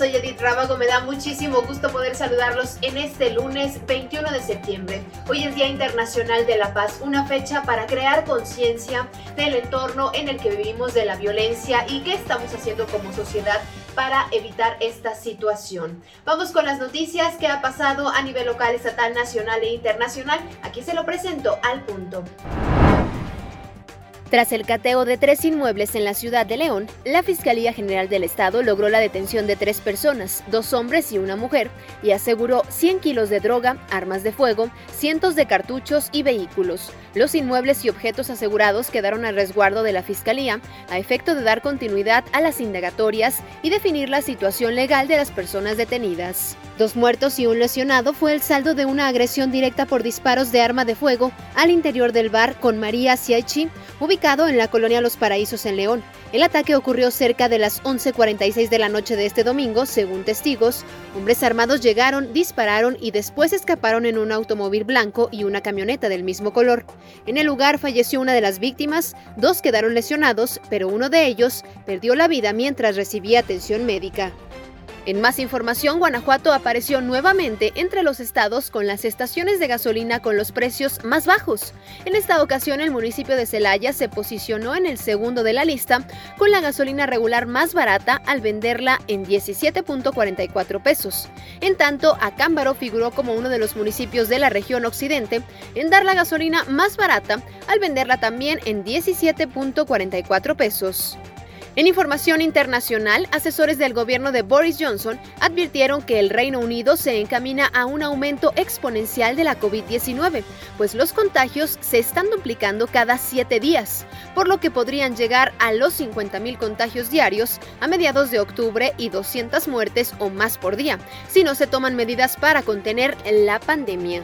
soy Edith Rábago. Me da muchísimo gusto poder saludarlos en este lunes 21 de septiembre. Hoy es Día Internacional de la Paz, una fecha para crear conciencia del entorno en el que vivimos, de la violencia y qué estamos haciendo como sociedad para evitar esta situación. Vamos con las noticias que ha pasado a nivel local, estatal, nacional e internacional. Aquí se lo presento al punto. Tras el cateo de tres inmuebles en la ciudad de León, la Fiscalía General del Estado logró la detención de tres personas, dos hombres y una mujer, y aseguró 100 kilos de droga, armas de fuego, cientos de cartuchos y vehículos. Los inmuebles y objetos asegurados quedaron al resguardo de la Fiscalía a efecto de dar continuidad a las indagatorias y definir la situación legal de las personas detenidas. Dos muertos y un lesionado fue el saldo de una agresión directa por disparos de arma de fuego al interior del bar con María Siachi, ubicado en la colonia Los Paraísos en León. El ataque ocurrió cerca de las 11.46 de la noche de este domingo, según testigos. Hombres armados llegaron, dispararon y después escaparon en un automóvil blanco y una camioneta del mismo color. En el lugar falleció una de las víctimas, dos quedaron lesionados, pero uno de ellos perdió la vida mientras recibía atención médica. En más información, Guanajuato apareció nuevamente entre los estados con las estaciones de gasolina con los precios más bajos. En esta ocasión, el municipio de Celaya se posicionó en el segundo de la lista con la gasolina regular más barata al venderla en 17.44 pesos. En tanto, Acámbaro figuró como uno de los municipios de la región occidente en dar la gasolina más barata al venderla también en 17.44 pesos. En información internacional, asesores del gobierno de Boris Johnson advirtieron que el Reino Unido se encamina a un aumento exponencial de la COVID-19, pues los contagios se están duplicando cada siete días, por lo que podrían llegar a los 50.000 contagios diarios a mediados de octubre y 200 muertes o más por día, si no se toman medidas para contener la pandemia.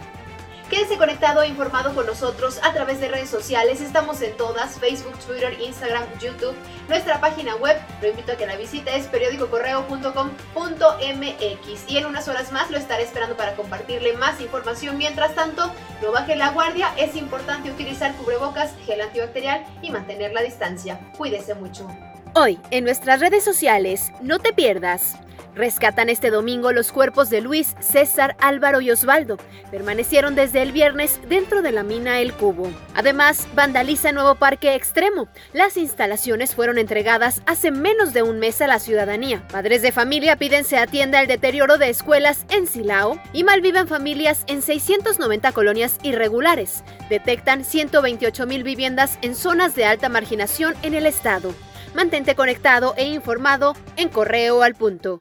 Quédese conectado e informado con nosotros a través de redes sociales. Estamos en todas, Facebook, Twitter, Instagram, YouTube. Nuestra página web, lo invito a que la visite, es periódicocorreo.com.mx. Y en unas horas más lo estaré esperando para compartirle más información. Mientras tanto, no baje la guardia. Es importante utilizar cubrebocas, gel antibacterial y mantener la distancia. Cuídese mucho. Hoy, en nuestras redes sociales, no te pierdas. Rescatan este domingo los cuerpos de Luis, César, Álvaro y Osvaldo. Permanecieron desde el viernes dentro de la mina El Cubo. Además, vandaliza nuevo parque extremo. Las instalaciones fueron entregadas hace menos de un mes a la ciudadanía. Padres de familia piden se atienda el deterioro de escuelas en Silao y malviven familias en 690 colonias irregulares. Detectan 128 mil viviendas en zonas de alta marginación en el estado. Mantente conectado e informado en Correo al Punto.